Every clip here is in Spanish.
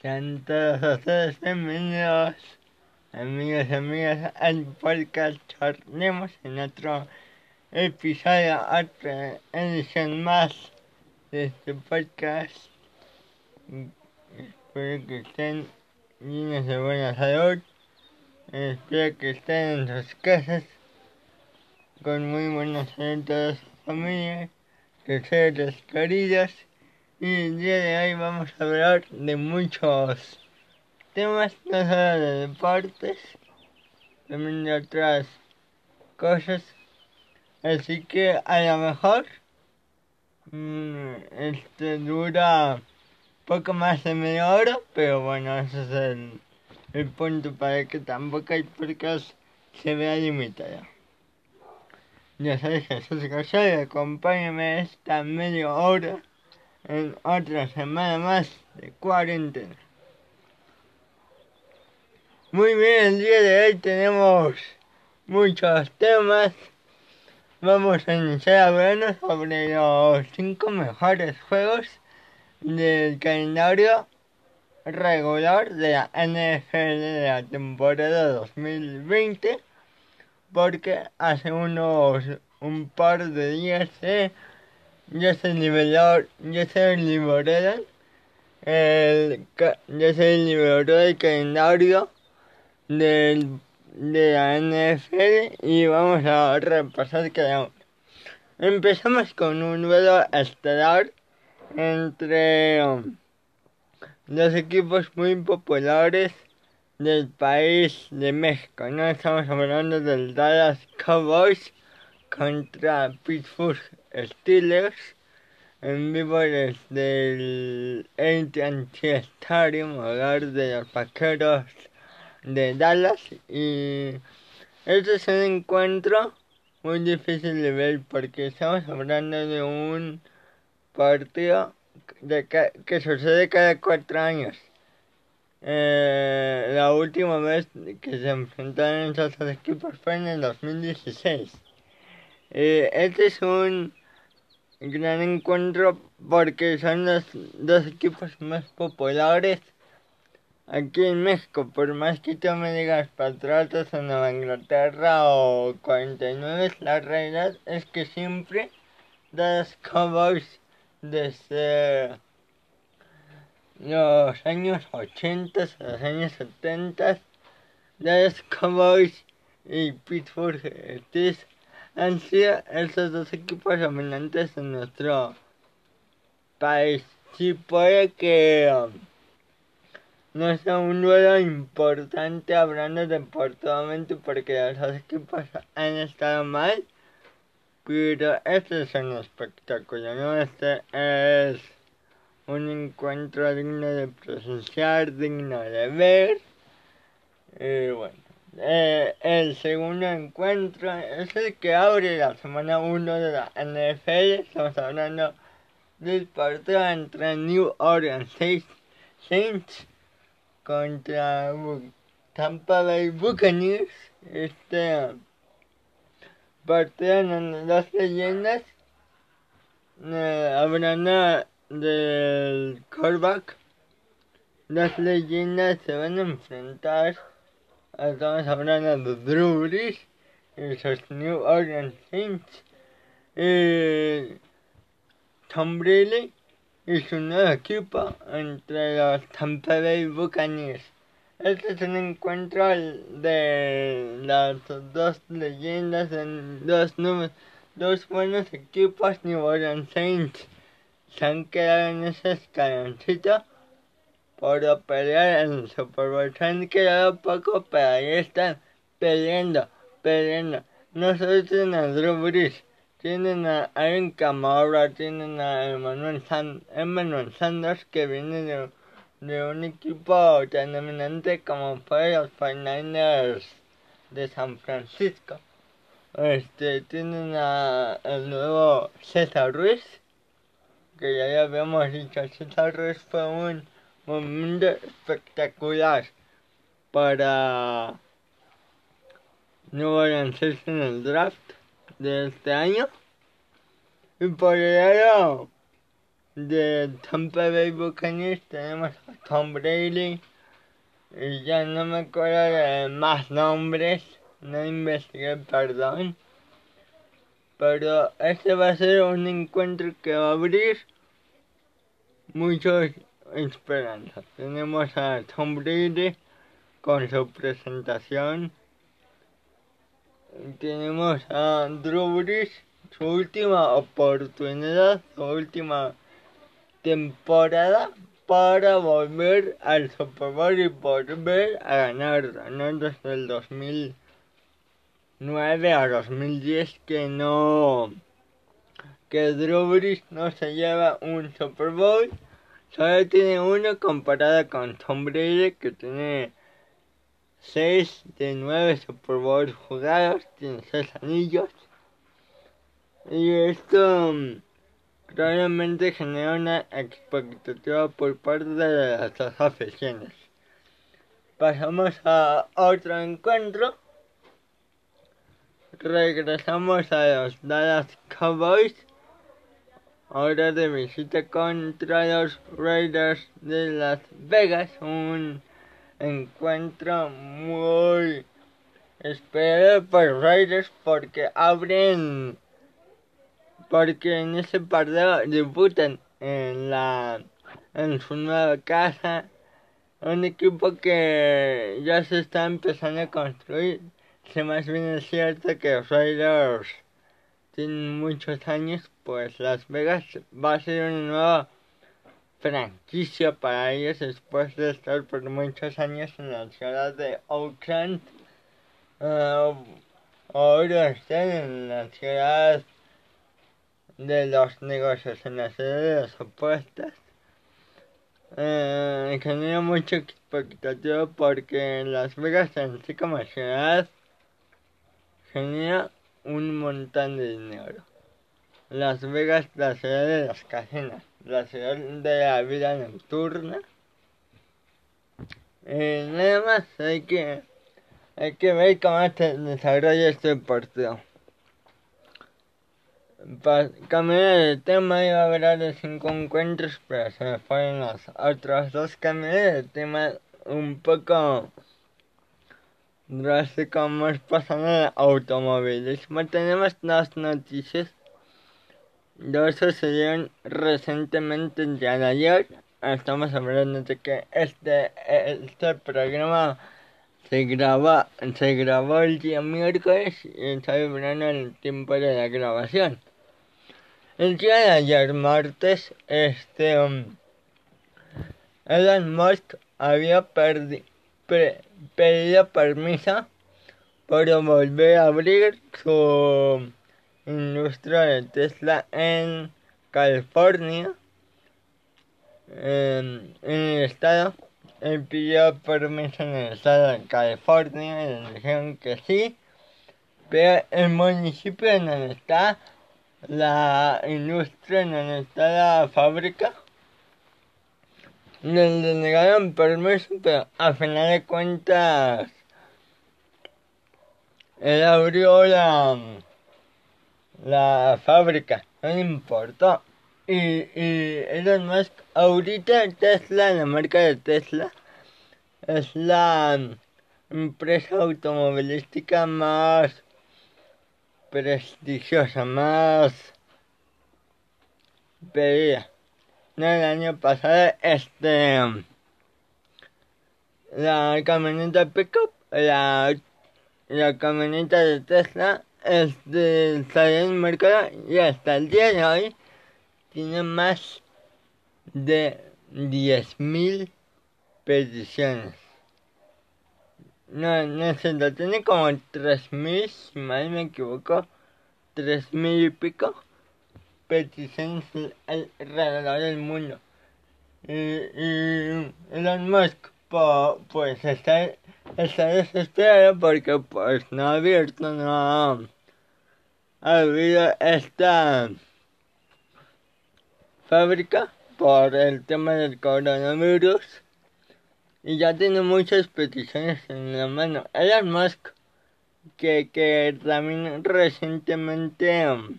Sean todos ustedes bienvenidos, amigos y amigas, al podcast Charlemos en otro episodio, otra edición más de este podcast. Espero que estén llenos de buena salud. Espero que estén en sus casas con muy buena salud todas sus familias, sus seres queridos. Y el día de hoy vamos a hablar de muchos temas, no solo de deportes, también de otras cosas. Así que a lo mejor mmm, este dura poco más de media hora, pero bueno, ese es el, punto para que tampoco el podcast se vea limitado. Ya soy Jesús García acompáñame esta media hora en otra semana más de cuarentena. Muy bien, el día de hoy tenemos muchos temas. Vamos a iniciar hablando sobre los cinco mejores juegos del calendario regular de la NFL de la temporada 2020 porque hace unos un par de días se liberó ya se liberaron el ya se liberó el calendario del de la NFL y vamos a repasar cada uno. Empezamos con un duelo estelar entre um, dos equipos muy populares del país de México. No estamos hablando del Dallas Cowboys contra Pittsburgh Steelers en vivo desde el AT&T Stadium, hogar de los vaqueros de Dallas y este es un encuentro muy difícil de ver porque estamos hablando de un partido de que, que sucede cada cuatro años. Eh, la última vez que se enfrentaron esos equipos fue en el 2016. Eh, este es un gran encuentro porque son los dos equipos más populares aquí en México. Por más que tú me digas Patriotas o Nueva Inglaterra o 49, la realidad es que siempre los Cowboys desde los años 80, los años 70, los Cowboys y Pittsburgh Steelers han sido esos dos equipos dominantes en nuestro país. Si puede que um, no sea un duelo importante hablando deportivamente porque los dos equipos han estado mal, pero este es un espectáculo, ¿no? Este es un encuentro digno de presenciar, digno de ver. Y bueno, eh, el segundo encuentro es el que abre la semana 1 de la NFL. Estamos hablando del partido entre New Orleans Saints contra Tampa Bay Buccaneers. Este partido en las leyendas eh, del callback. Las leyendas se van a enfrentar. Estamos hablando de Drew Brees y sus New Orleans Saints. Y Tom Brady y su nuevo equipo entre los Tampa Bay Buccaneers. Este es un encuentro de las dos leyendas en dos, dos buenos equipos New Orleans Saints. Se han quedado en ese escaloncito por pelear en. Se han quedado poco, pero ahí están peleando, peleando. No solo tienen a Drew Brees, tienen a Aaron Camara, tienen a Emmanuel, Sand Emmanuel Sanders que viene de, de, un equipo tan dominante como fue los 49ers de San Francisco. Este, tienen a el nuevo César Ruiz, que ya, ya habíamos dicho, César Ruiz fue un momento espectacular para New Orleans en el draft de este año. Y por el lado de Tampa Bay Buccaneers tenemos a Tom Brady. Y ya no me acuerdo de más nombres, no investigué, perdón. Pero este va a ser un encuentro que va a abrir muchas esperanzas. Tenemos a Tom Brady con su presentación. Tenemos a Drew Brees, su última oportunidad, su última temporada para volver al Super Bowl y volver a ganar, ganar desde el 2009 a 2010 que no que Drew Brees no se lleva un Super Bowl, solo tiene uno comparado con Tom Brady que tiene 6 de 9 Super Bowl jugados, tiene 6 anillos. Y esto Realmente genera una expectativa por parte de las aficiones. Pasamos a otro encuentro. Regresamos a los Dallas Cowboys. Ahora de visita contra los Raiders de Las Vegas. Un encuentro muy esperado por Raiders porque abren porque en ese partido debutan en la en su nueva casa un equipo que ya se está empezando a construir si más bien es cierto que Raiders tienen muchos años pues Las Vegas va a ser una nueva franquicia para ellos después de estar por muchos años en la ciudad de Oakland. Uh, ahora están en la ciudad de los negocios en la ciudad de las apuestas. Eh, genera mucha expectativa porque Las Vegas en sí como ciudad genera un montón de dinero. Las Vegas, la ciudad de las casinas, la ciudad de la vida nocturna. Eh, nada más hay que hay que ver cómo se desarrolla este partido. Cambié de tema, iba a hablar de cinco encuentros, pero se me fueron los otros dos. Cambié de tema un poco drástico, más pasando de automovilismo. Tenemos dos noticias. Dos sucedieron recientemente el día de ayer. Estamos hablando de que este, este programa se graba, se grabó el día miércoles y está vibrando el tiempo de la grabación. El día de ayer, martes, este. Um, Elon Musk había pedido permiso para volver a abrir su industria de Tesla en California, en, el estado. Él pidió permiso en el estado de California y le dijeron que sí, pero el municipio en el está la industria en donde está la fábrica. Le negaron permiso, pero a final de cuentas él abrió la, la fábrica, no importó. Y, y Elon Musk, ahorita Tesla, la marca de Tesla, es la empresa automovilística más prestigiosa, más pedida. No, el año pasado, este, la camioneta pickup, la, la camioneta de Tesla, este, salió el mercado y hasta el día de hoy tiene más de 10.000 peticiones. No, no sé, lo tiene como 3.000, si mal me equivoco, 3.000 y pico peticiones alrededor del mundo. Y, y Elon Musk, pues está, está desesperado porque pues no ha abierto, no ha habido esta fábrica por el tema del coronavirus y ya tiene muchas peticiones en la mano. Elon Musk, que, que también recientemente um,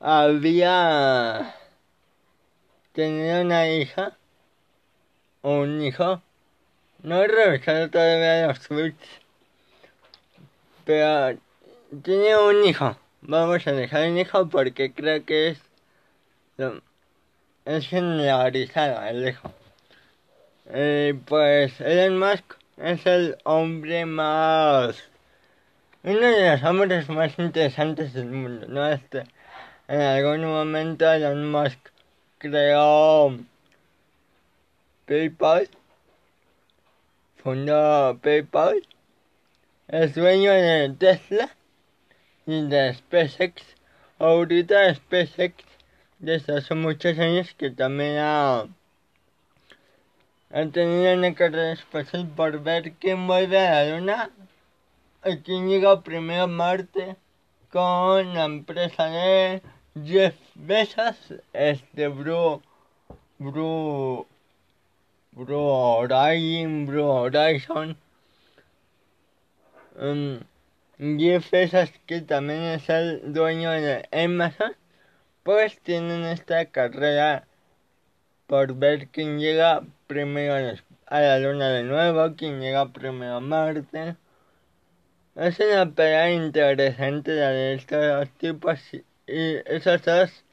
había tener una hija o un hijo. No he revisado todavía los tweets, pero tiene un hijo. Vamos a dejar un hijo porque creo que es es generalizado el hijo. Eh, pues Elon Musk es el hombre más uno de los hombres más interesantes del mundo, ¿no? Este, en algún momento Elon Musk creó PayPal, fundó PayPal, es dueño de Tesla y de SpaceX. Ahorita SpaceX desde hace muchos años que también ha, tenido una carrera espacial por ver quién vuelve a la luna y quién llega primero a Marte con la empresa de Jeff Bezos, este Bro, Bro, Bro Horizon, Bro Horizon. Um, Jeff Bezos, que también es el dueño de Amazon, pues tienen esta carrera por ver quién llega primero a la luna de nuevo, quién llega primero a Marte. Es una pelea interesante de estos tipos y esos dos,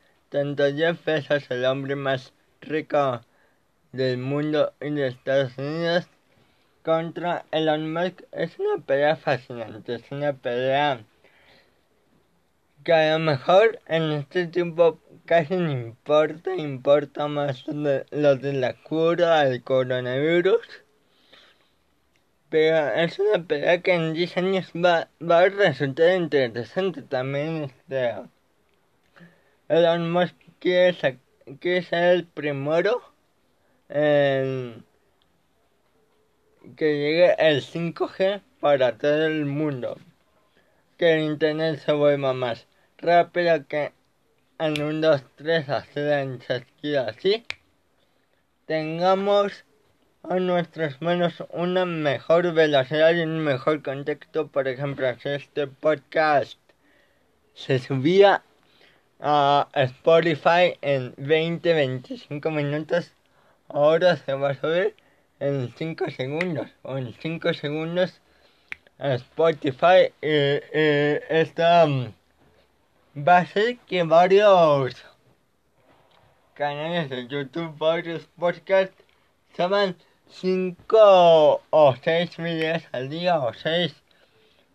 Bezos, el hombre más rico del mundo y de Estados Unidos, contra Elon Musk, es una pelea fascinante, es una pelea que a lo mejor en este tiempo casi no importa, importa más lo de, la cura del coronavirus. Pero es una pelea que en 10 años va, va a resultar interesante también. Este, Elon Musk quiere, ser el primero en que llegue el 5G para todo el mundo. Que el internet se vuelva más rápido que en un 2, 3 hacer así, tengamos a nuestras manos una mejor velocidad y un mejor contexto. Por ejemplo, si este podcast se subía a Spotify en 20-25 minutos, ahora se va a subir en 5 segundos o en 5 segundos a Spotify. Y, y esta va a ser que varios canales de YouTube, varios podcasts, suban 5 o 6 videos al día o 6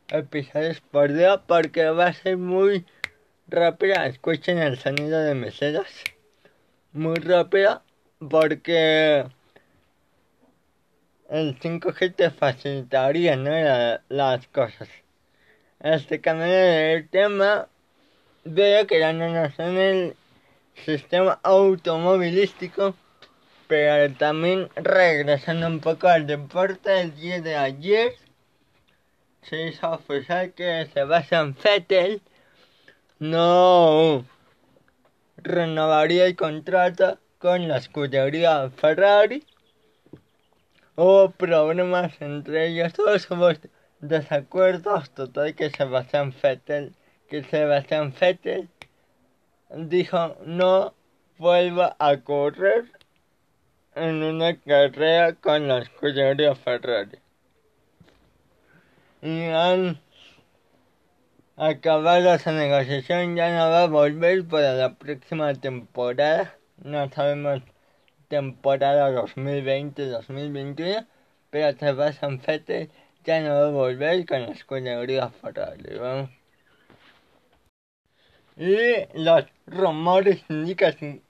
episodios por día porque va a ser muy rápida. Escuchen el sonido de mis dedos. Muy rápida porque el 5G te facilitaría ¿no? las cosas. Este canal el tema veo que no en el sistema automovilístico, pero también regresando un poco al deporte, el día de ayer se hizo oficial que Sebastian Vettel no renovaría el contrato con la escudería Ferrari. Hubo problemas entre ellos, todos hubo desacuerdos, total que Sebastian Vettel que Sebastián dijo no vuelva a correr en una carrera con la escudería Ferrari. Y han acabado esa negociación, ya no va a volver para la próxima temporada. No sabemos temporada 2020-2021, pero Sebastián Vettel ya no va a volver con la escudería Ferrari. Y los rumores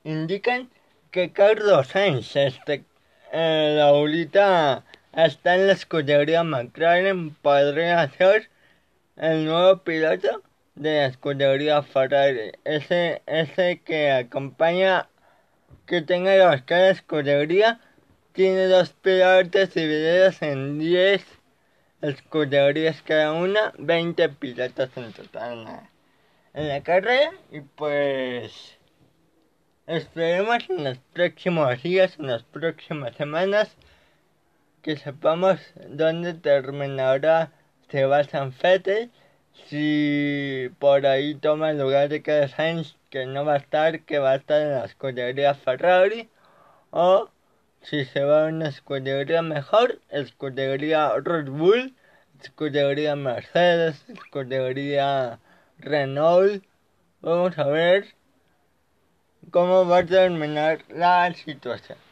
indican, que Carlos Sainz, este, eh, está en la escudería McLaren, podría ser el nuevo piloto de la escudería Ferrari. Ese, ese que acompaña, que tenga los cada escudería, tiene dos pilotos divididos en 10 escuderías cada una, 20 pilotos en total en la carrera y pues esperemos en los próximos días, en las próximas semanas que sepamos dónde terminará Sebastian Vettel si por ahí toma el lugar de Carlos Sainz que no va a estar, que va a estar en la escudería Ferrari o si se va a una escudería mejor, escudería Red Bull, escudería Mercedes, escudería Renault. Vamos a ver cómo va a terminar la situación.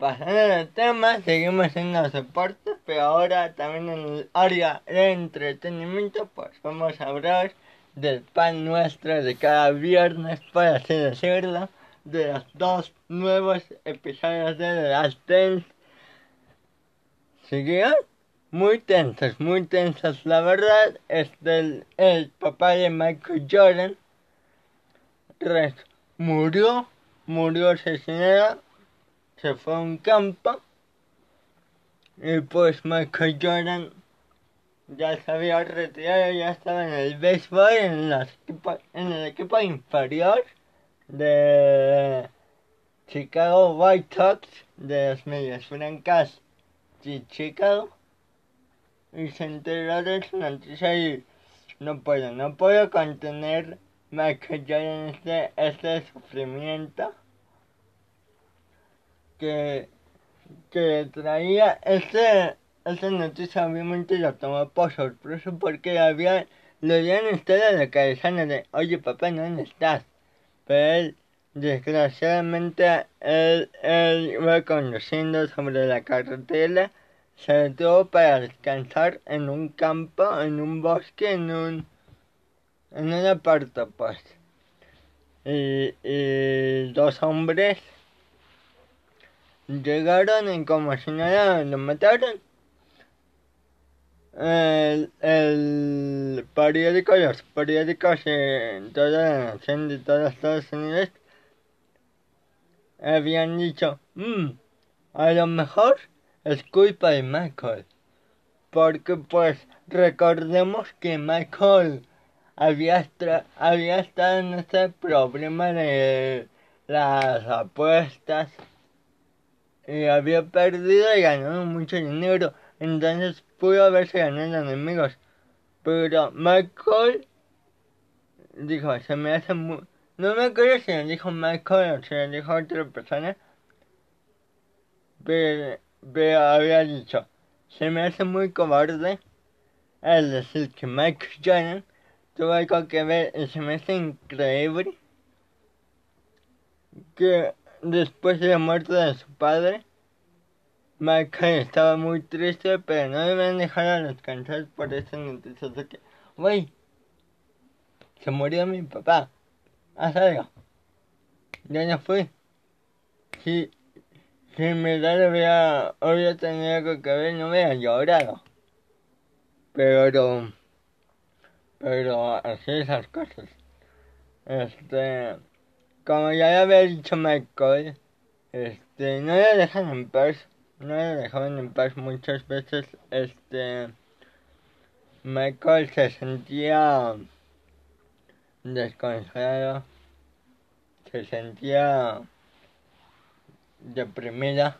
Pasando al tema, seguimos en los deportes, pero ahora también en el área de entretenimiento, pues vamos a hablar del pan nuestro de cada viernes, por así decirlo, de los dos nuevos episodios de The Last Dance. Muy tensos, muy tensos, la verdad, este, el, papá de Michael Jordan murió, murió asesinado se fue a un campo y pues Michael Jordan ya se había retirado, ya estaba en el béisbol, en, en el equipo inferior de Chicago White Sox de los medios francas de Chicago. Y se enteró de su noticia y no puedo, no puedo contener Michael Jordan este, este sufrimiento que, que traía ese, esa noticia obviamente lo tomó por sorpresa porque había, le habían estado la cabeza de, oye papá, ¿dónde estás? Pero él, desgraciadamente, él, él iba conduciendo sobre la carretera, se detuvo para descansar en un campo, en un bosque, en un, en un puerta pues. Y, y dos hombres llegaron y como si nada lo mataron. El, el periódico, los periódicos en toda la nación de todos Estados Unidos habían dicho, mmm, a lo mejor es culpa de Michael. Porque pues recordemos que Michael había, había estado en ese problema de las apuestas y había perdido y ganado mucho dinero. Entonces pudo haberse ganado enemigos. Pero Michael dijo, se me hace muy... No me acuerdo si lo dijo Michael o si lo dijo otra persona. Pero, había dicho, se me hace muy cobarde es decir que Michael Jordan tuvo algo que ver y se me hace increíble que después de la muerte de su padre, Michael estaba muy triste, pero no deben dejar descansar por esa noticia de que, güey, se murió mi papá. Haz algo. Ya no fui. Si, si en verdad hubiera, hubiera tenido algo que ver, no hubiera llorado. Pero, pero así esas cosas. Este como ya había dicho Michael, este, no le dejan en paz, no le dejaban en paz muchas veces, este, Michael se sentía desconsolado, se sentía deprimida,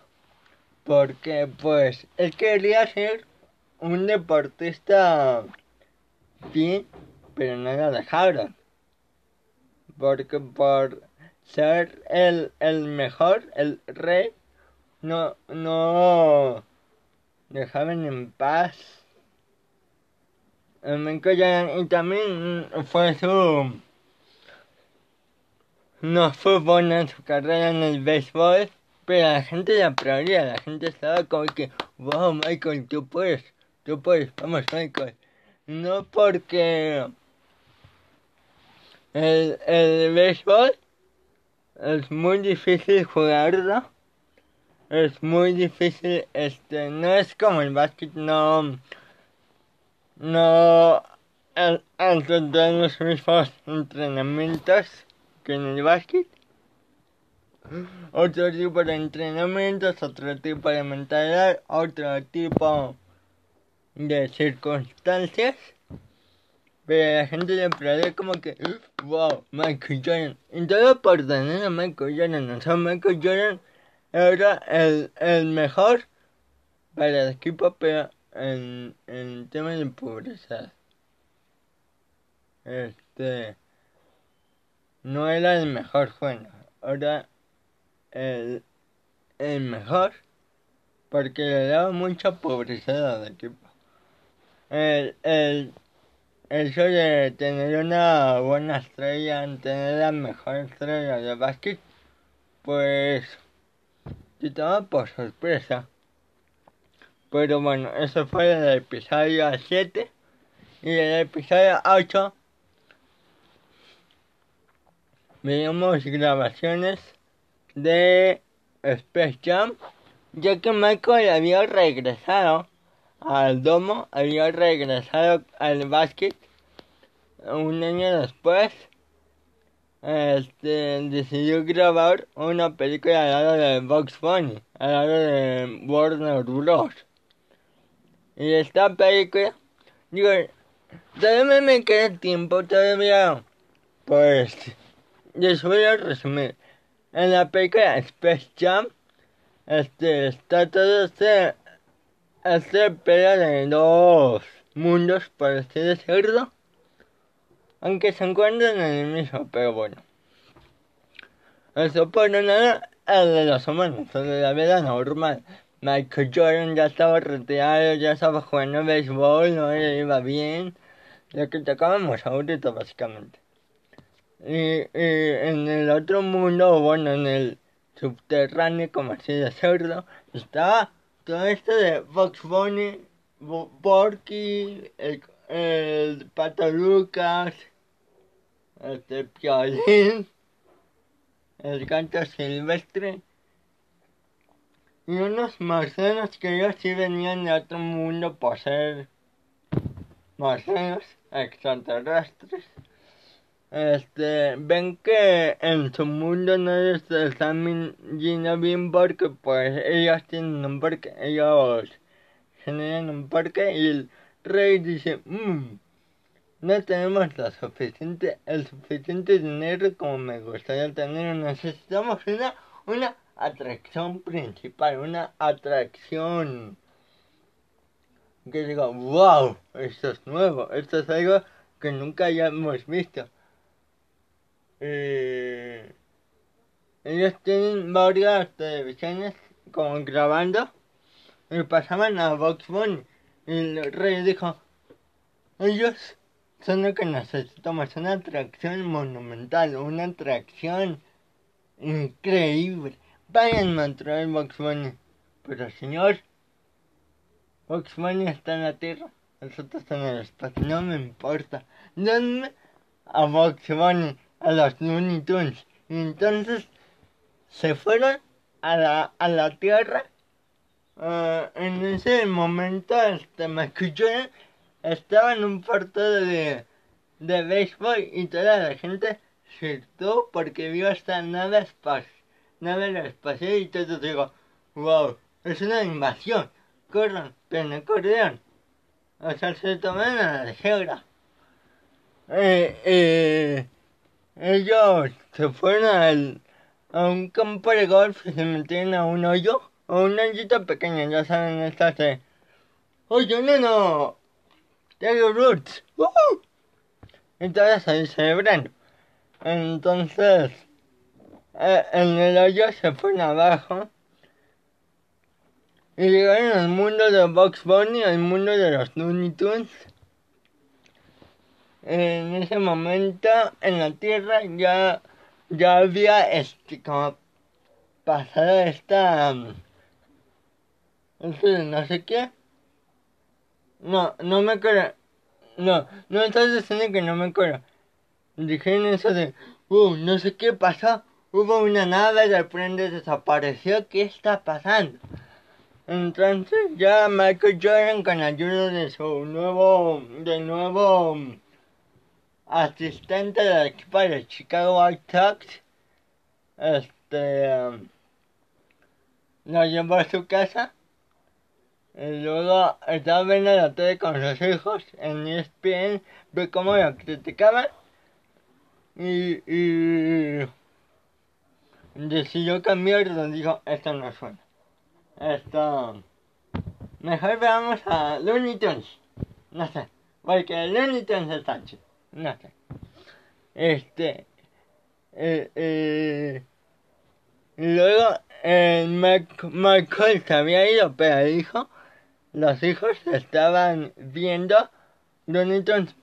porque pues él quería ser un deportista bien, pero no lo dejaron. Porque por ser el, el mejor, el rey, no, no dejaban en paz. Y también fue su... No fue buena su carrera en el béisbol, pero la gente la aplaudía, la gente estaba como que, wow Michael, tú puedes, tú puedes, vamos Michael. No porque el, el béisbol es muy difícil jugarlo. Es muy difícil, este, no es como el básquet, no, no, tener los mismos entrenamientos que en el básquet. Otro tipo de entrenamientos, otro tipo de mentalidad, otro tipo de circunstancias. Pero la gente le aplaude como que, wow, Michael Jordan. Y todo por tener a Michael Jordan. O sea, Michael Jordan era el, el mejor para el equipo, pero en, en temas de pobreza. Este. no era el mejor juego, era el, el mejor porque le daba mucha pobreza al equipo. El, el hecho de tener una buena estrella, tener la mejor estrella de básquet, pues te toma por sorpresa. Pero bueno, eso fue el episodio 7 y el episodio 8 veíamos grabaciones de Space Jam, ya que Michael había regresado al domo, había regresado al básquet un año después. Este decidió grabar una película al lado de Box Bunny, al lado de Warner Bros. Y esta película, digo, todavía me queda tiempo, todavía, pues, les voy a resumir. En la película Space Jam, este, está todo este, este pelea de dos mundos, por así decirlo. Aunque se encuentran en el mismo, pero bueno. Eso por nada el de los humanos, el de la vida normal. Michael Jordan ya estaba retirado, ya estaba jugando béisbol, no le iba bien. Lo que tocábamos ahorita, básicamente. Y, y en el otro mundo, bueno, en el subterráneo, como así decirlo, estaba todo esto de Fox Bunny, Porky, el, el Pato Lucas, este Piolín, el canto silvestre y unos marcianos que ellos sí venían de otro mundo por ser marcianos extraterrestres. Este, ven que en su mundo les están yendo bien porque pues ellos tienen un parque, ellos generan un parque y el rey dice, mmm, no tenemos la suficiente, el suficiente dinero como me gustaría tener, necesitamos una, una atracción principal, una atracción que diga, wow, esto es nuevo, esto es algo que nunca hayamos visto. Eh, ellos tienen varias televisiones como grabando y pasaban a Vox Bunny y el rey dijo, ellos son lo que necesitamos, una atracción monumental, una atracción increíble. Vayan a traer Vox Bunny. Pero señor, Vox está en la Tierra, nosotros en el espacio, no me importa. Denme a Vox a los Looney Tunes. Y entonces se fueron a la, a la Tierra. Uh, en ese momento, este, me escucharon estaba en un partido de, de béisbol y toda la gente saltó porque vio esta nave espacial, y todos digo, wow, es una invasión, corran, pero corrieron. O sea, se tomaron a la ligera. Eh, eh, ellos se fueron al, a un campo de golf y se metieron a un hoyo, a un hoyito pequeño, ya saben, estas de, oye, no, no, Tiger Roots. Entonces ahí celebran. Entonces, eh, en el hoyo se fueron abajo. Y llegaron al mundo de Box Bunny, al mundo de los Looney Tunes. En ese momento, en la Tierra, ya, ya había este, como pasado esta... Este, no sé qué no, no me acuerdo. No, no estás diciendo que no me acuerdo. Dijeron eso de, uh, no sé qué pasó. Hubo una nave, de repente desapareció. ¿Qué está pasando? Entonces ya Michael Jordan con ayuda de su nuevo, de nuevo asistente del equipo de Chicago White Sox, este, um, lo llevó a su casa y luego estaba viendo la tele con sus hijos en ESPN, ve cómo lo criticaban y, y decidió cambiar y dijo, esto no suena. Esto... Mejor veamos a Looney Tunes. No sé. Porque Looney Tunes está chido. No sé. Este... eh, eh, luego eh, Michael se había ido, pero dijo, los hijos estaban viendo Tunes,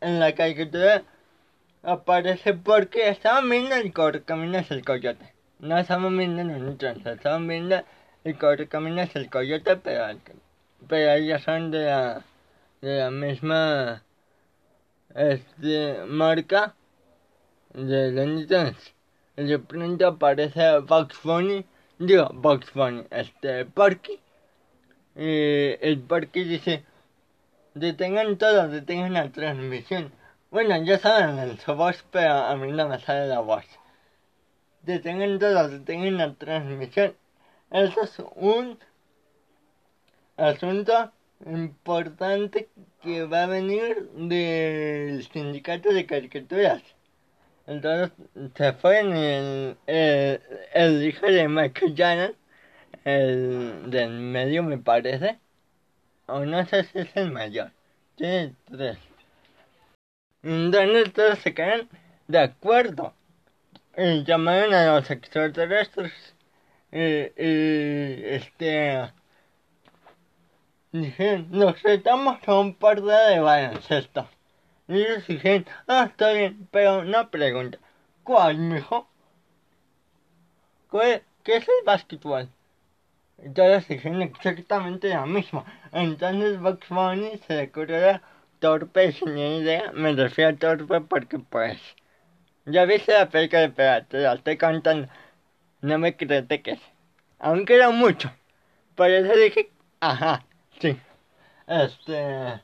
en la caricatura aparece porque estaban viendo el correcaminos el coyote. No estaban viendo Tunes, estaban viendo el correcaminos el coyote, pero, pero ellos son de la, de la misma este, marca de Tunes. Y de pronto aparece Bugs Bunny, digo Bugs Bunny, este, Porky. Y el Porky dice, detengan todo, detengan la transmisión. Bueno, ya saben en su voz, pero a mí no me sale la voz. Detengan todo, detengan la transmisión. Eso es un asunto importante que va a venir del sindicato de caricaturas. Entonces se fue en el, el, hijo de Michael Jackson, el del medio me parece, o no sé si es el mayor, tiene tres. Entonces todos se quedan de acuerdo. Y llamaron a los extraterrestres. Y, y este dijeron, nos retamos a un partido de baloncesto. Ellos dijeron, ah, está bien, pero una pregunta. ¿Cuál, mijo? ¿Qué, ¿Qué es el básquetbol? Todos dijeron exactamente lo mismo. Entonces Bugs Bunny se le torpe sin idea. Me refiero a torpe porque pues... Ya viste la película de Pirata, la estoy contando. No me critiques. Aunque era mucho. Por eso dije, ajá, sí. Este...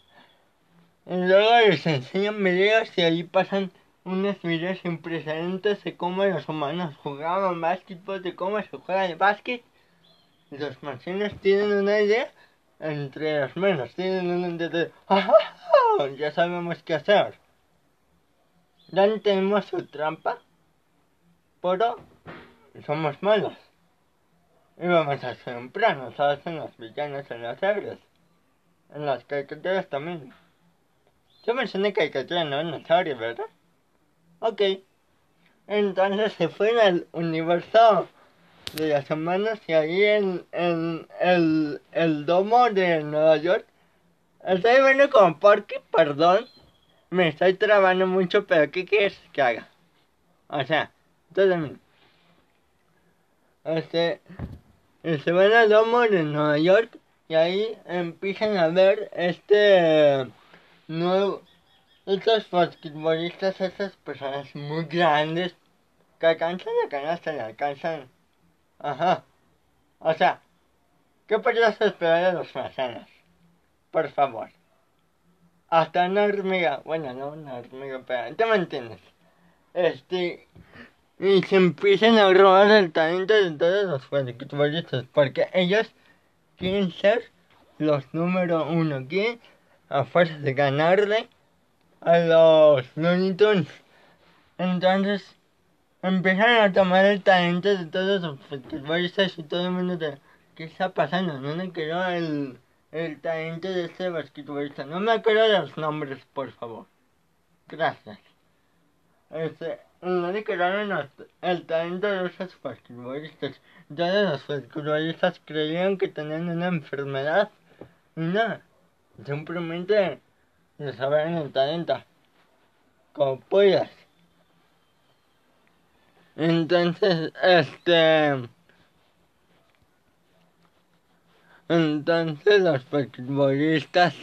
Luego les enseñan videos y ahí pasan unos videos sin precedentes de cómo los humanos jugaban básquetbol, de cómo se juega el básquet. Los marcianos tienen una idea, entre los menos tienen una idea de, ya sabemos qué hacer. Ya tenemos su trampa, pero somos malos. Y vamos a plano, ¿sabes? En los villanos, en las series. En las caricaturas también. Yo mencioné caricatura, no en la serie, ¿verdad? Ok. Entonces se fue al universo de las semanas y ahí en, en el, el domo de Nueva York estoy viendo como porque, perdón, me estoy trabando mucho, pero ¿qué quieres que haga? O sea, entonces, este, se van al domo de Nueva York y ahí empiezan a ver este nuevo, estos basquetbolistas, esas personas muy grandes que alcanzan la canasta y alcanzan, ajá, o sea, ¿qué podrías esperar de los marcianos? Por favor. Hasta una hormiga, bueno, no una hormiga, pero ¿te me entiendes? Este, y se empiezan a robar el talento de todos los futbolistas, porque ellos quieren ser los número uno, quieren a fuerza de ganarle a los Looney. Entonces empiezan a tomar el talento de todos los futbolistas y todo el mundo de ¿qué está pasando? No me quedó el, el talento de este basquetbolista. No me acuerdo los nombres, por favor. Gracias. Este, no le quedaron el talento de esos basquetbolistas. Todos los basquetbolistas creían que tenían una enfermedad. Y no, simplemente saben el talento. Como pollas. Entonces, este... Entonces los basquetbolistas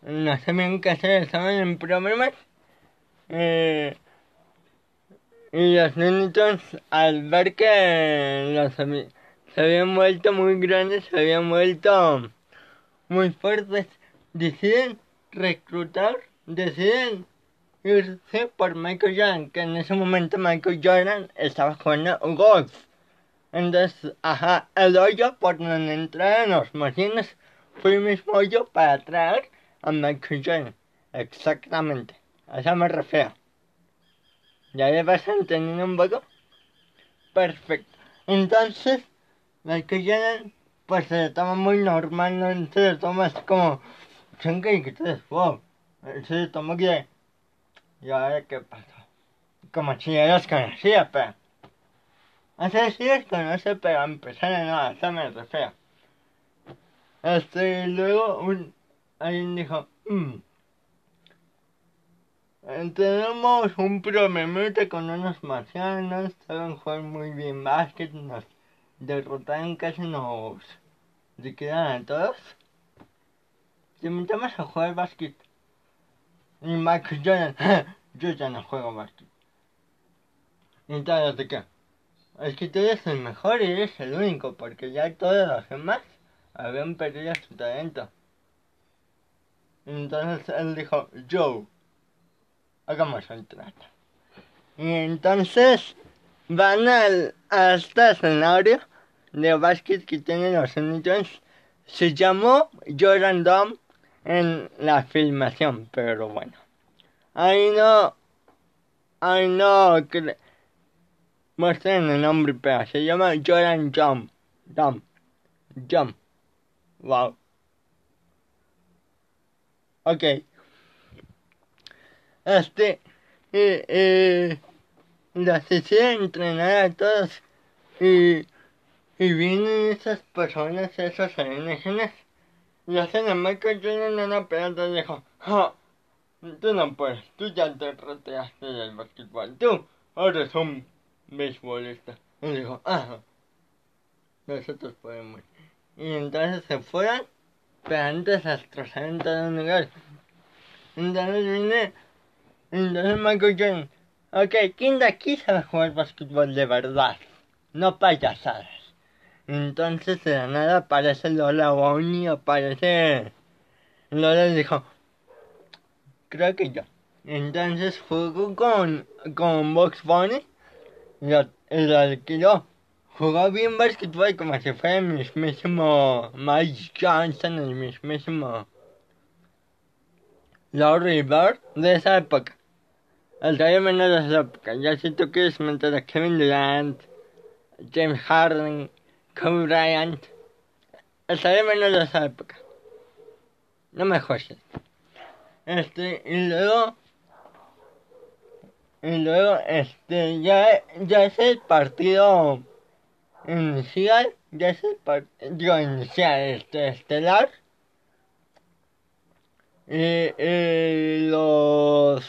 no sabían qué hacer, estaban en problemas. Eh, y los niños al ver que los, se habían vuelto muy grandes, se habían vuelto muy fuertes, deciden reclutar, deciden irse por Michael Jordan, que en ese momento Michael Jordan estaba jugando golf. Entonces, ajá, el hoyo por donde entraron los marines fue el mismo hoyo para traer a Michael Jordan. Exactamente. Eso me refiero. ¿Ya le vas entendiendo un poco? Perfecto. Entonces, Michael Jordan, pues se toma muy normal, no se le toma así como, son que wow. Se le toma que, ¿y ahora qué pasó? como si ya los conocía, pero... O sea, sí los conoce, pero empezaron a hacerme de feo. Este, y luego un, alguien dijo, mmm, tenemos un problemita con unos marcianos, saben jugar muy bien básquet, nos derrotaron casi nos liquidaron a todos. Si invitamos a jugar básquet. Y Michael Jordan, yo ya no juego básquet. Y ¿de qué? Es que tú eres el mejor y eres el único, porque ya todos los demás habían perdido su talento. Entonces él dijo, Joe, hagamos un trato. Y entonces van al, a este escenario de básquet que tienen los Unidos. Se llamó Jordan Dome en la filmación, pero bueno. Ahí no, ahí no muestran el nombre, pero se llama Jordan Jump. Dome. Jump. Wow. Ok. Este, eh, eh, las hicieron entrenar a todos y, y vienen esas personas, esos alienígenas, y hacen a Michael Jordan una pelota y dijo, ja, tú no puedes, tú ya te retiraste del basquetbol, tú eres un beisbolista. Y dijo, ajá, nosotros podemos. Y entonces se fueron, pero antes destrozaron todo un lugar. Entonces vine entonces Michael Jordan, ok, ¿quién de aquí sabe jugar básquetbol de verdad? No payasadas. Entonces de la nada aparece Lola Bonnie, aparece... Lola dijo, creo que yo. Entonces jugó con, con Box Bunny y lo, lo alquiló. Jugó bien básquetbol como si fuera el mismísimo Mike Johnson, el mismísimo Larry Bird de esa época. El Rayo menos esa época. Ya si tú quieres meter a Kevin Durant, James Harden, Kobe Bryant. El Rayo menos esa época. No me jodes. Este, y luego. Y luego, este, ya, ya es el partido inicial. Ya es el partido inicial, este, estelar. Y los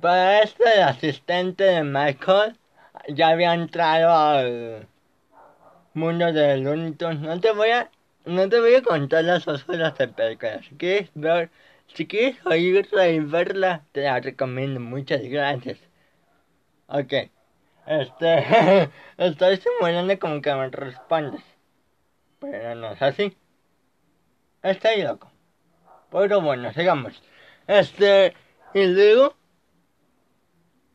para esto el asistente de Michael ya había entrado al mundo de Looney. No te voy a, no te voy a contar las horas de película. Si quieres ver, si quieres oírla y verla, te la recomiendo. Muchas gracias. Ok. Este, estoy simulando como que me respondes. Pero no es así. Estoy loco. Pero bueno, sigamos. Este, y luego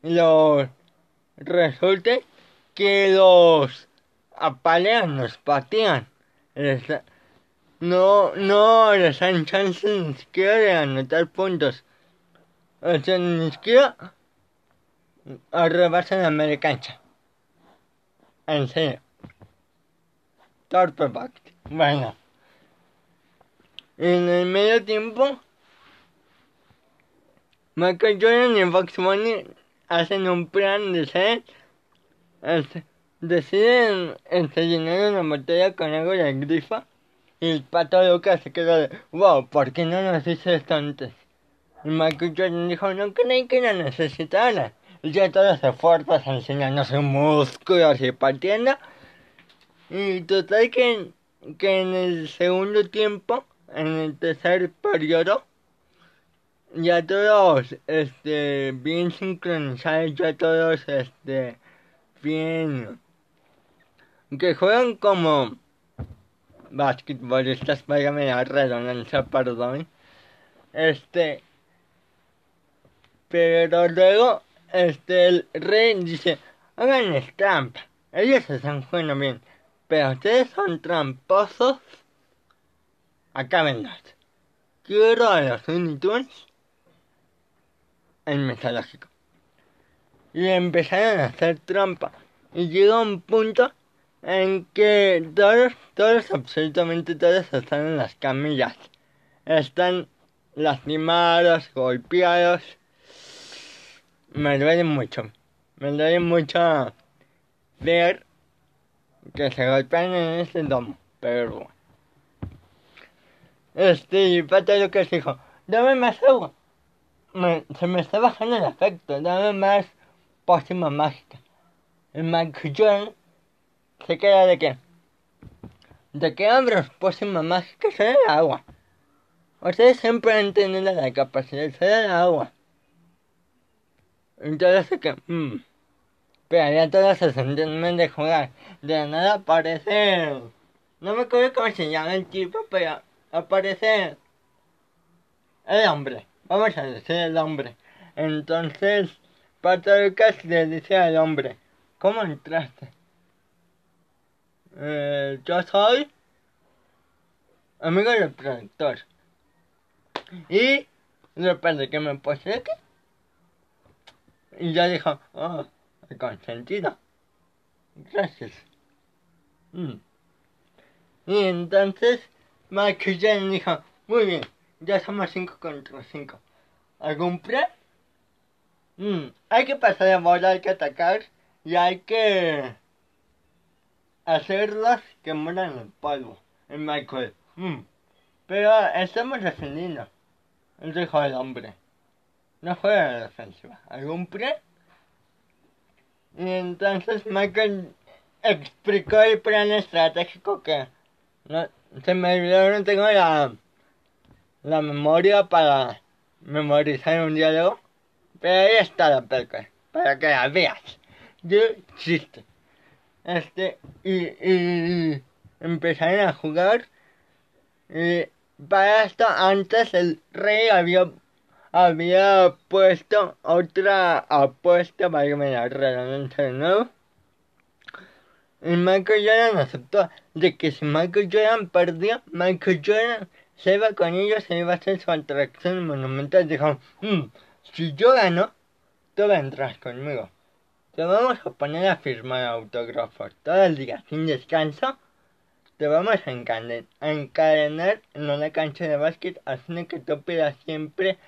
los resulta que los apalean, los patean. no, no les dan chance ni siquiera de anotar puntos. O sea, ni siquiera arrebasan la media cancha. En serio. Torpe Bueno. En el medio tiempo, Michael Jordan y Fox Money hacen un plan de ser, deciden llenar una botella con agua de grifa y el pato loca se queda de, wow, ¿por qué no nos hice esto antes? Y Michael dijo, no creí que la necesitara. Ya todos se fuerzan enseñando sus músculos y partiendo. Y total que, que en el segundo tiempo, en el tercer periodo, ya todos este bien sincronizados, ya todos este bien. Que juegan como basquetbolistas, váyame la redundancia, perdón. Este pero luego este el rey dice, hagan trampa, ellos están jugando bien, pero ustedes son tramposos, acaben Quiero a los Unitunes el metodológico. Y empezaron a hacer trampa. Y llegó un punto en que todos, todos, absolutamente todos están en las camillas. Están lastimados, golpeados. me duele mucho. Me duele mucho ver que se golpean en ese domo. Pero Este, y Pato Lucas dijo, dame más agua. Me, se me está bajando el efecto, dame más pócima mágica. El Mike Jordan se queda de qué? ¿De qué abro pócima mágica? Se el agua. Ustedes siempre han tenido la capacidad de ser el agua. Entonces que, mmm, pero ya todas se sentían de jugar. De nada aparece, no me acuerdo cómo se llama el tipo, pero aparece el hombre. Vamos a decir el hombre. Entonces, Pato Lucas le dice al hombre, ¿cómo entraste? Eh, yo soy amigo del productor. Y de repente que me puse aquí. Y ya dijo, oh, consentido. Gracias. Mm. Y entonces Michael dijo, muy bien, ya somos 5 contra 5. ¿Algún plan? Mm. Hay que pasar de bola, hay que atacar y hay que hacerlos que mueran el polvo. En Michael. Mm. Pero estamos defendiendo. El hombre. No fue la defensiva. ¿Algún plan? Y entonces Michael explicó el plan estratégico que no, se me olvidó, no tengo la, la memoria para memorizar un diálogo. Pero ahí está la película, para que la veas. Yo existe. Este, y, y, empezaron a jugar. Y para esto, antes el rey había, había puesto otra apuesta para que me la de nuevo. Y Michael Jordan aceptó de que si Michael Jordan perdía, Michael Jordan se iba con ellos, se iba a hacer su atracción monumental. Dijo, mm, si yo gano, tú vendrás conmigo. Te vamos a poner a firmar autógrafos todo el día sin descanso. Te vamos a encadenar en una cancha de básquet haciendo que tú pidas siempre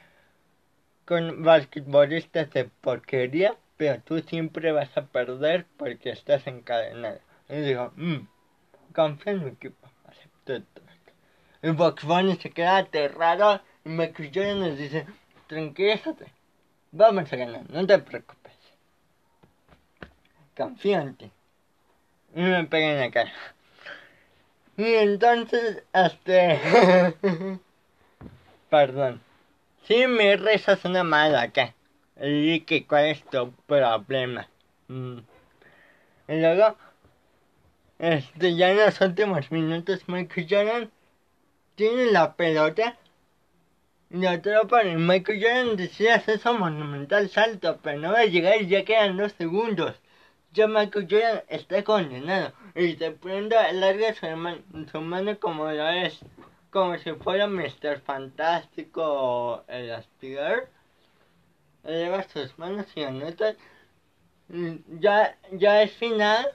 con basquetbolistas de porquería, pero tú siempre vas a perder porque estás encadenado. Y dijo, mmm, en mi equipo, acepté todo esto. Y Box Bunny se queda aterrado y me y nos dice, tranquilízate, vamos a ganar, no te preocupes. Confía en ti. Y me pega en la cara. Y entonces, este... Perdón. Si mi risa es una mala ¿qué? Y que cuál es tu problema. Mm. Y luego este, ya en los últimos minutos Michael Jordan tiene la pelota y la atrapa y Michael Jordan decide hacer su monumental salto, pero no va a llegar y ya quedan dos segundos. Ya Michael Jordan está condenado y de pronto larga su, su mano como lo es, como si fuera Mr. Fantástico el aspirador. Eleva sus manos y anota. Ya, ya es final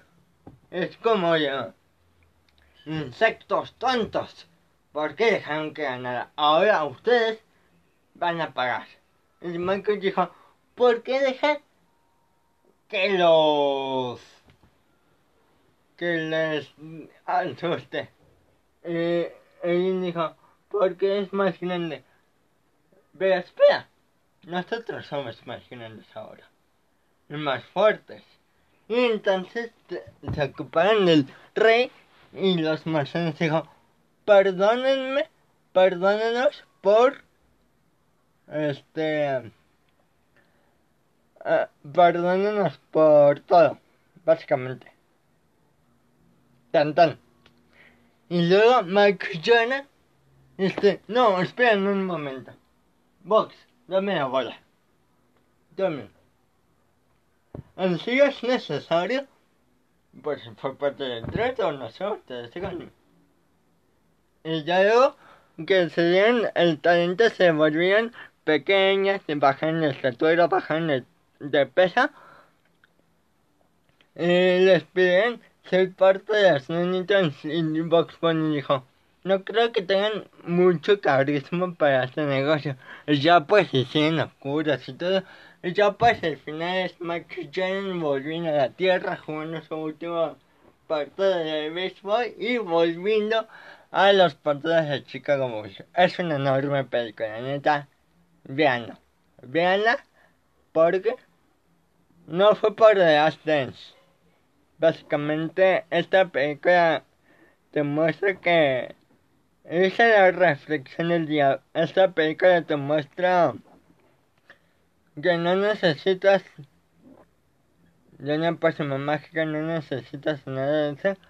es como yo. Insectos tontos. ¿Por qué dejaron que ganara? Ahora ustedes van a pagar. Y Michael dijo, ¿por qué dejan que los... que les asuste? Y él dijo, porque es más grande. Pero espera, nosotros somos más grandes ahora. Y más fuertes. Y entonces se ocuparon del rey y los marcianos dijo, perdónenme, perdónenos por este uh, perdónenos por todo, básicamente. Tan tan. Y luego Mike Jonah este, no, esperen un momento. Box, dame la bola. Dame si es necesario, pues por parte del trato, no sé, ustedes digan. Y luego que se el talento se volvían pequeñas, bajan de estatura, bajan de, de pesa. Y les piden ser parte de las niñitas y Box Bunny dijo, no creo que tengan mucho carisma para este negocio. Ya pues hicieron curas y todo, Y ya pues el final es Michael Jordan volviendo a la tierra jugando su último partido de béisbol y volviendo a los partidos de Chicago Bulls. Es una enorme película, neta. Veanlo. Veanla porque no fue por The Last Dance. Básicamente esta película te muestra que es la reflexión del día. Esta película te muestra que no necesitas de una próxima mágica, no necesitas nada de eso.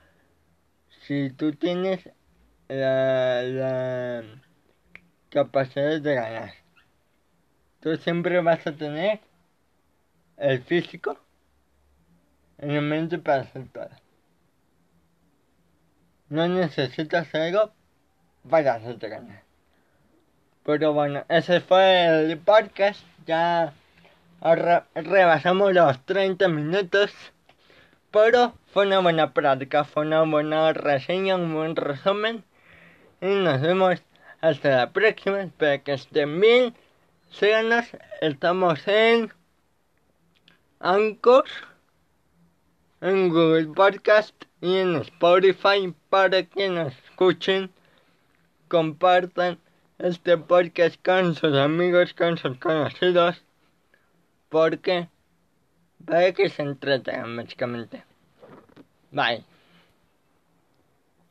Si tú tienes la, la capacidad de ganar, tú siempre vas a tener el físico el mente para hacer todo. No necesitas algo para hacerte ganar. Pero bueno, ese fue el podcast. Ya rebasamos los 30 minutos. Pero fue una buena práctica, fue una buena reseña, un buen resumen. Y nos vemos hasta la próxima. Espero que estén bien. Síganos. Estamos en Anchor, en Google Podcast y en Spotify para que nos escuchen, compartan este podcast con sus amigos, con sus conocidos, porque para que se entretengan básicamente. Bye.